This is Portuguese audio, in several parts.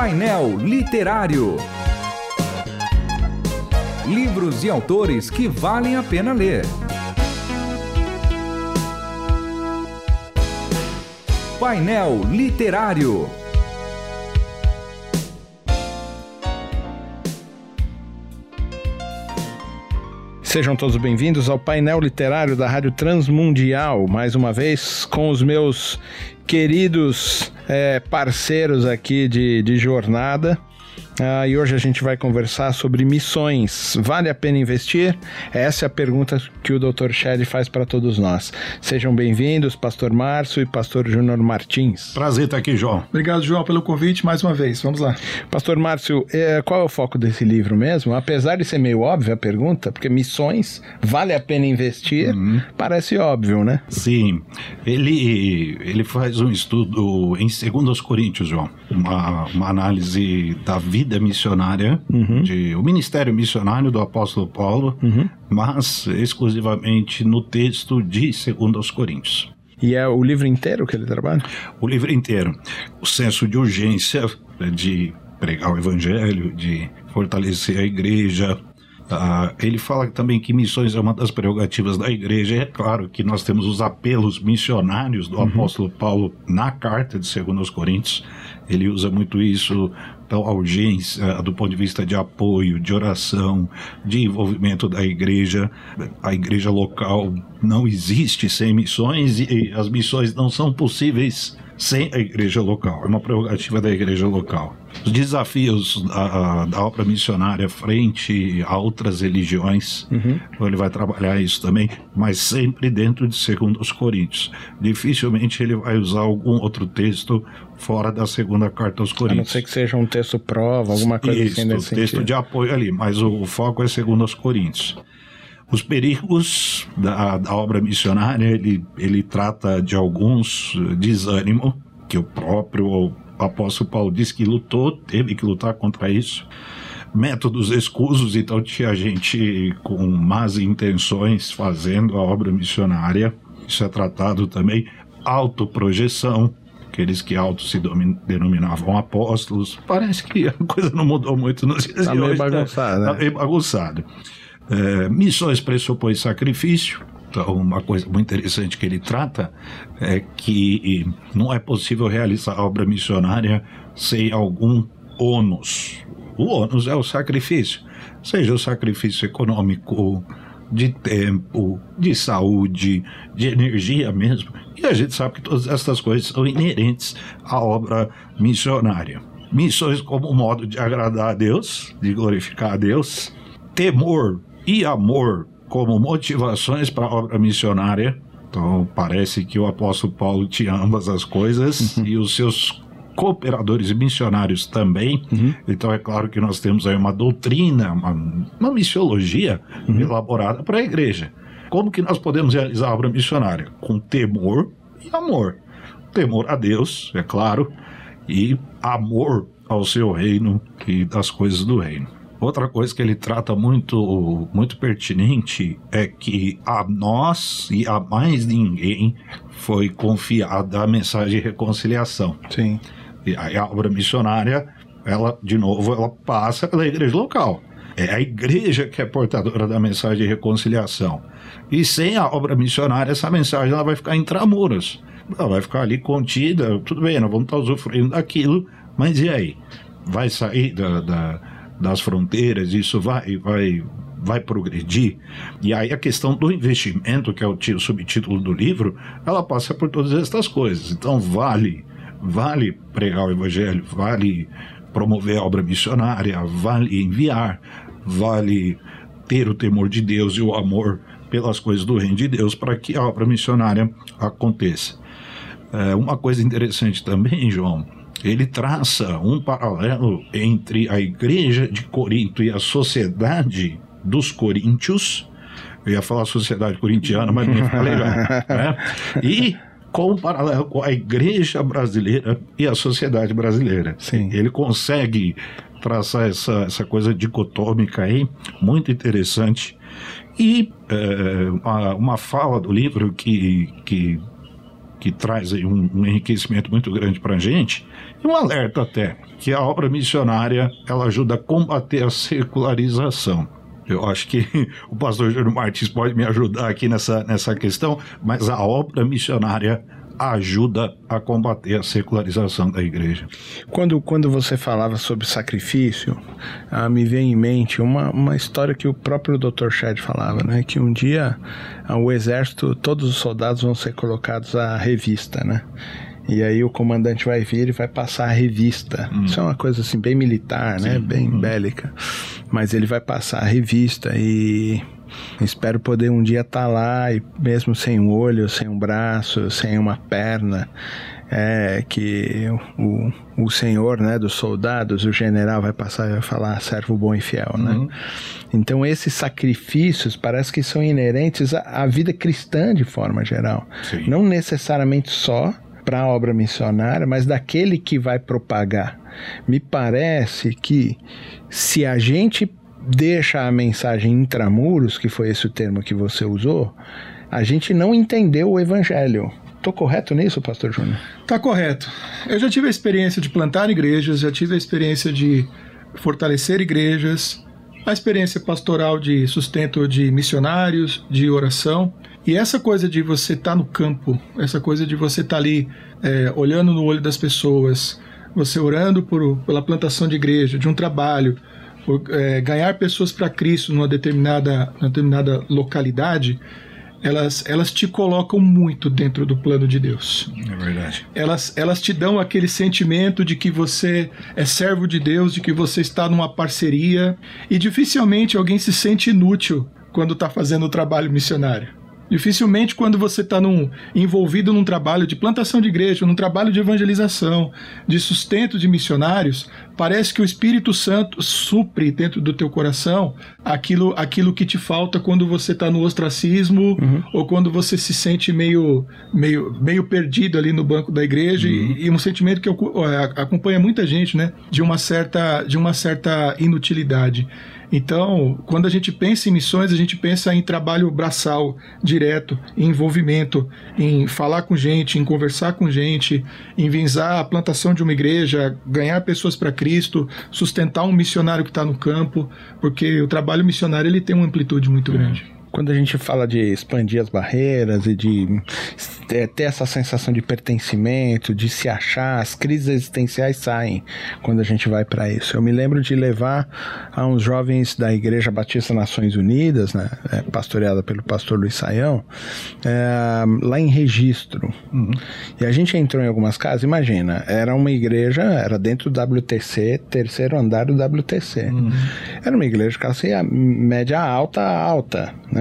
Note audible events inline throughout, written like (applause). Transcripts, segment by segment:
Painel Literário. Livros e autores que valem a pena ler. Painel Literário. Sejam todos bem-vindos ao painel literário da Rádio Transmundial, mais uma vez com os meus queridos é, parceiros aqui de, de jornada. Ah, e hoje a gente vai conversar sobre missões. Vale a pena investir? Essa é a pergunta que o Dr. Shed faz para todos nós. Sejam bem-vindos, Pastor Márcio e Pastor Júnior Martins. Prazer estar aqui, João. Obrigado, João, pelo convite mais uma vez. Vamos lá. Pastor Márcio, é, qual é o foco desse livro mesmo? Apesar de ser meio óbvia a pergunta, porque missões, vale a pena investir? Uhum. Parece óbvio, né? Sim. Ele, ele faz um estudo em 2 Coríntios, João, uma, uma análise da vida vida missionária, uhum. de, o ministério missionário do apóstolo Paulo, uhum. mas exclusivamente no texto de 2 Coríntios. E é o livro inteiro que ele trabalha? O livro inteiro. O senso de urgência de pregar o evangelho, de fortalecer a igreja, Uh, ele fala também que missões é uma das prerrogativas da igreja. É claro que nós temos os apelos missionários do uhum. apóstolo Paulo na carta de 2 Coríntios. Ele usa muito isso pela urgência, do ponto de vista de apoio, de oração, de envolvimento da igreja. A igreja local não existe sem missões e as missões não são possíveis sem a igreja local. É uma prerrogativa da igreja local. Os desafios da, da obra missionária frente a outras religiões, uhum. Ele vai trabalhar isso também, mas sempre dentro de 2 Coríntios. Dificilmente ele vai usar algum outro texto fora da segunda carta aos Coríntios. A não ser que seja um texto prova, alguma coisa isso, assim nesse texto sentido. de apoio ali, mas o, o foco é 2 Coríntios. Os perigos da, da, obra missionária, ele, ele trata de alguns desânimo, que o próprio apóstolo Paulo disse que lutou, teve que lutar contra isso. Métodos escusos, então tinha gente com más intenções fazendo a obra missionária. Isso é tratado também. Autoprojeção, aqueles que auto se denominavam apóstolos. Parece que a coisa não mudou muito nos dias tá meio bagunçado, tá, né? tá meio bagunçado. É, missões pressupõe sacrifício. Então, uma coisa muito interessante que ele trata é que não é possível realizar a obra missionária sem algum ônus. O ônus é o sacrifício, seja o sacrifício econômico, de tempo, de saúde, de energia mesmo. E a gente sabe que todas essas coisas são inerentes à obra missionária. Missões como modo de agradar a Deus, de glorificar a Deus, temor e amor como motivações para a obra missionária. Então, parece que o apóstolo Paulo tinha ambas as coisas uhum. e os seus cooperadores e missionários também. Uhum. Então, é claro que nós temos aí uma doutrina, uma, uma missiologia uhum. elaborada para a igreja. Como que nós podemos realizar a obra missionária? Com temor e amor. Temor a Deus, é claro, e amor ao seu reino e das coisas do reino. Outra coisa que ele trata muito, muito pertinente é que a nós e a mais ninguém foi confiada a mensagem de reconciliação. Sim. E a obra missionária, ela, de novo, ela passa pela igreja local. É a igreja que é portadora da mensagem de reconciliação. E sem a obra missionária, essa mensagem ela vai ficar em tramuras. Ela vai ficar ali contida, tudo bem, nós vamos estar usufruindo daquilo, mas e aí? Vai sair da, da das fronteiras, isso vai, vai, vai progredir. E aí a questão do investimento, que é o subtítulo do livro, ela passa por todas estas coisas. Então vale, vale pregar o evangelho, vale promover a obra missionária, vale enviar, vale ter o temor de Deus e o amor pelas coisas do reino de Deus para que a obra missionária aconteça. É, uma coisa interessante também, João, ele traça um paralelo entre a igreja de Corinto e a sociedade dos coríntios. Eu ia falar sociedade corintiana, mas não ia ficar legal. Né? E com um paralelo com a igreja brasileira e a sociedade brasileira. Sim. Ele consegue traçar essa, essa coisa dicotômica aí, muito interessante. E é, uma, uma fala do livro que, que que traz um, um enriquecimento muito grande para a gente, e um alerta até, que a obra missionária ela ajuda a combater a secularização. Eu acho que (laughs) o pastor Júlio Martins pode me ajudar aqui nessa, nessa questão, mas a obra missionária ajuda a combater a secularização da igreja. Quando, quando você falava sobre sacrifício, ah, me vem em mente uma, uma história que o próprio Dr. Shedd falava, né? Que um dia ah, o exército, todos os soldados vão ser colocados à revista, né? E aí o comandante vai vir e vai passar a revista. Hum. Isso é uma coisa assim bem militar, né? Sim. Bem hum. bélica. Mas ele vai passar a revista e Espero poder um dia estar tá lá e mesmo sem um olho, sem um braço, sem uma perna, é que o, o senhor, né, dos soldados, o general vai passar e vai falar servo bom e fiel, né? Uhum. Então esses sacrifícios parece que são inerentes à, à vida cristã de forma geral, Sim. não necessariamente só para a obra missionária, mas daquele que vai propagar. Me parece que se a gente deixa a mensagem intramuros, que foi esse o termo que você usou, a gente não entendeu o evangelho. Estou correto nisso, pastor Júnior? Está correto. Eu já tive a experiência de plantar igrejas, já tive a experiência de fortalecer igrejas, a experiência pastoral de sustento de missionários, de oração. E essa coisa de você estar tá no campo, essa coisa de você estar tá ali é, olhando no olho das pessoas, você orando por, pela plantação de igreja, de um trabalho, por é, ganhar pessoas para Cristo numa determinada, numa determinada localidade, elas, elas te colocam muito dentro do plano de Deus. É verdade. Elas, elas te dão aquele sentimento de que você é servo de Deus, de que você está numa parceria, e dificilmente alguém se sente inútil quando está fazendo o trabalho missionário. Dificilmente, quando você está envolvido num trabalho de plantação de igreja, num trabalho de evangelização, de sustento de missionários, parece que o Espírito Santo supre dentro do teu coração aquilo, aquilo que te falta quando você está no ostracismo uhum. ou quando você se sente meio, meio, meio perdido ali no banco da igreja uhum. e, e, um sentimento que acompanha muita gente, né? De uma certa, de uma certa inutilidade. Então, quando a gente pensa em missões, a gente pensa em trabalho braçal, direto, em envolvimento, em falar com gente, em conversar com gente, em visar a plantação de uma igreja, ganhar pessoas para Cristo, sustentar um missionário que está no campo, porque o trabalho missionário ele tem uma amplitude muito grande quando a gente fala de expandir as barreiras e de é, ter essa sensação de pertencimento, de se achar, as crises existenciais saem quando a gente vai para isso. Eu me lembro de levar a uns jovens da Igreja Batista Nações Unidas, né, é, pastoreada pelo pastor Luiz Saião, é, lá em Registro. Uhum. E a gente entrou em algumas casas, imagina, era uma igreja, era dentro do WTC, terceiro andar do WTC. Uhum. Era uma igreja de classe média alta, alta, né?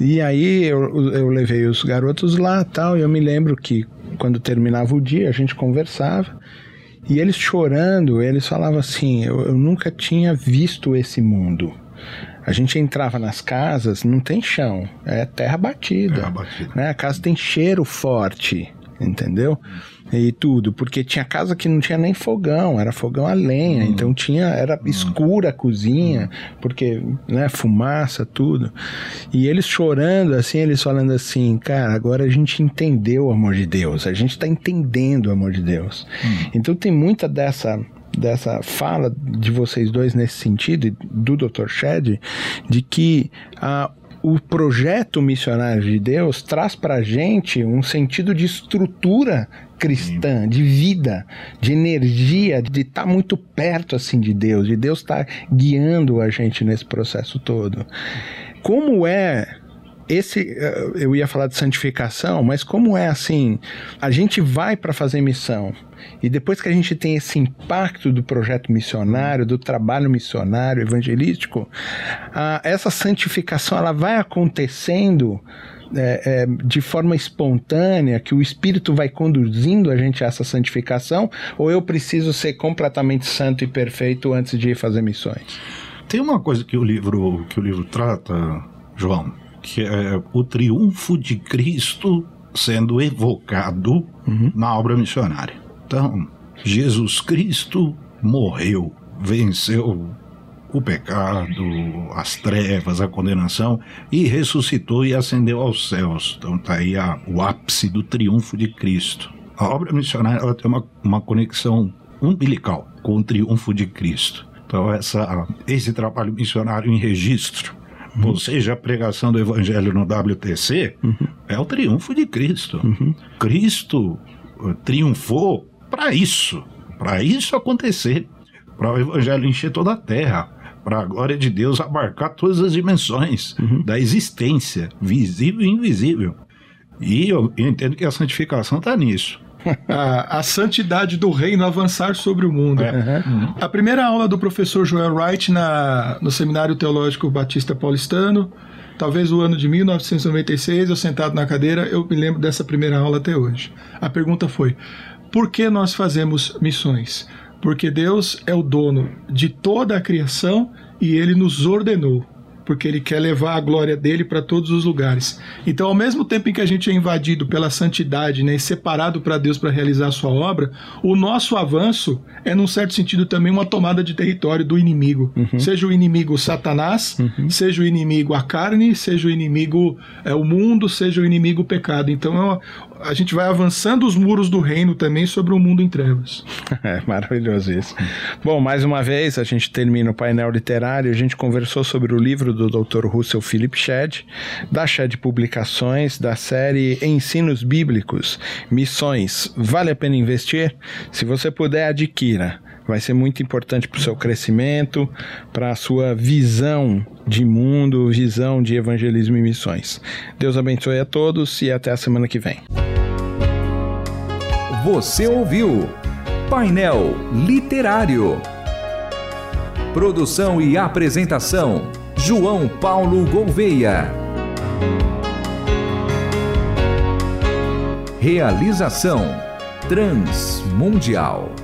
E aí eu, eu levei os garotos lá tal, e eu me lembro que quando terminava o dia a gente conversava. E eles chorando, eles falavam assim: eu, eu nunca tinha visto esse mundo. A gente entrava nas casas, não tem chão, é terra batida. Terra batida. Né? A casa tem cheiro forte, entendeu? e tudo, porque tinha casa que não tinha nem fogão, era fogão a lenha, hum. então tinha era hum. escura a cozinha, hum. porque né, fumaça, tudo. E eles chorando assim, eles falando assim, cara, agora a gente entendeu o amor de Deus, a gente está entendendo o amor de Deus. Hum. Então tem muita dessa dessa fala de vocês dois nesse sentido, do Dr. Shed, de que a o projeto missionário de Deus traz para a gente um sentido de estrutura cristã, de vida, de energia, de estar tá muito perto assim de Deus, de Deus estar tá guiando a gente nesse processo todo. Como é esse eh, eu ia falar de santificação, mas como é assim, a gente vai para fazer missão e depois que a gente tem esse impacto do projeto missionário, do trabalho missionário evangelístico, a, essa santificação ela vai acontecendo é, é, de forma espontânea, que o Espírito vai conduzindo a gente a essa santificação, ou eu preciso ser completamente santo e perfeito antes de ir fazer missões? Tem uma coisa que o livro que o livro trata, João, que é o triunfo de Cristo sendo evocado uhum. na obra missionária. Então, Jesus Cristo morreu, venceu o pecado, as trevas, a condenação, e ressuscitou e ascendeu aos céus. Então está aí a, o ápice do triunfo de Cristo. A obra missionária ela tem uma, uma conexão umbilical com o triunfo de Cristo. Então essa, esse trabalho missionário em registro, uhum. ou seja, a pregação do evangelho no WTC, uhum. é o triunfo de Cristo. Uhum. Cristo uh, triunfou para isso, para isso acontecer, para o evangelho encher toda a terra, para a glória de Deus abarcar todas as dimensões uhum. da existência, visível e invisível. E eu, eu entendo que a santificação está nisso. A, a, santidade do reino avançar sobre o mundo. É. Uhum. A primeira aula do professor Joel Wright na, no Seminário Teológico Batista Paulistano, talvez o ano de 1996, eu sentado na cadeira, eu me lembro dessa primeira aula até hoje. A pergunta foi: por que nós fazemos missões? Porque Deus é o dono de toda a criação e ele nos ordenou porque ele quer levar a glória dele para todos os lugares. Então, ao mesmo tempo em que a gente é invadido pela santidade, né, e separado para Deus para realizar a sua obra, o nosso avanço é, num certo sentido, também uma tomada de território do inimigo. Uhum. Seja o inimigo Satanás, uhum. seja o inimigo a carne, seja o inimigo é, o mundo, seja o inimigo o pecado. Então, é uma, a gente vai avançando os muros do reino também sobre o mundo em trevas. (laughs) É maravilhoso isso. Bom, mais uma vez a gente termina o painel literário. A gente conversou sobre o livro do Dr. Russell Philip Shedd, da Shedd Publicações, da série Ensinos Bíblicos, Missões. Vale a pena investir? Se você puder, adquira vai ser muito importante para o seu crescimento, para a sua visão de mundo, visão de evangelismo e missões. Deus abençoe a todos e até a semana que vem. Você ouviu Painel Literário. Produção e apresentação: João Paulo Gouveia. Realização Transmundial.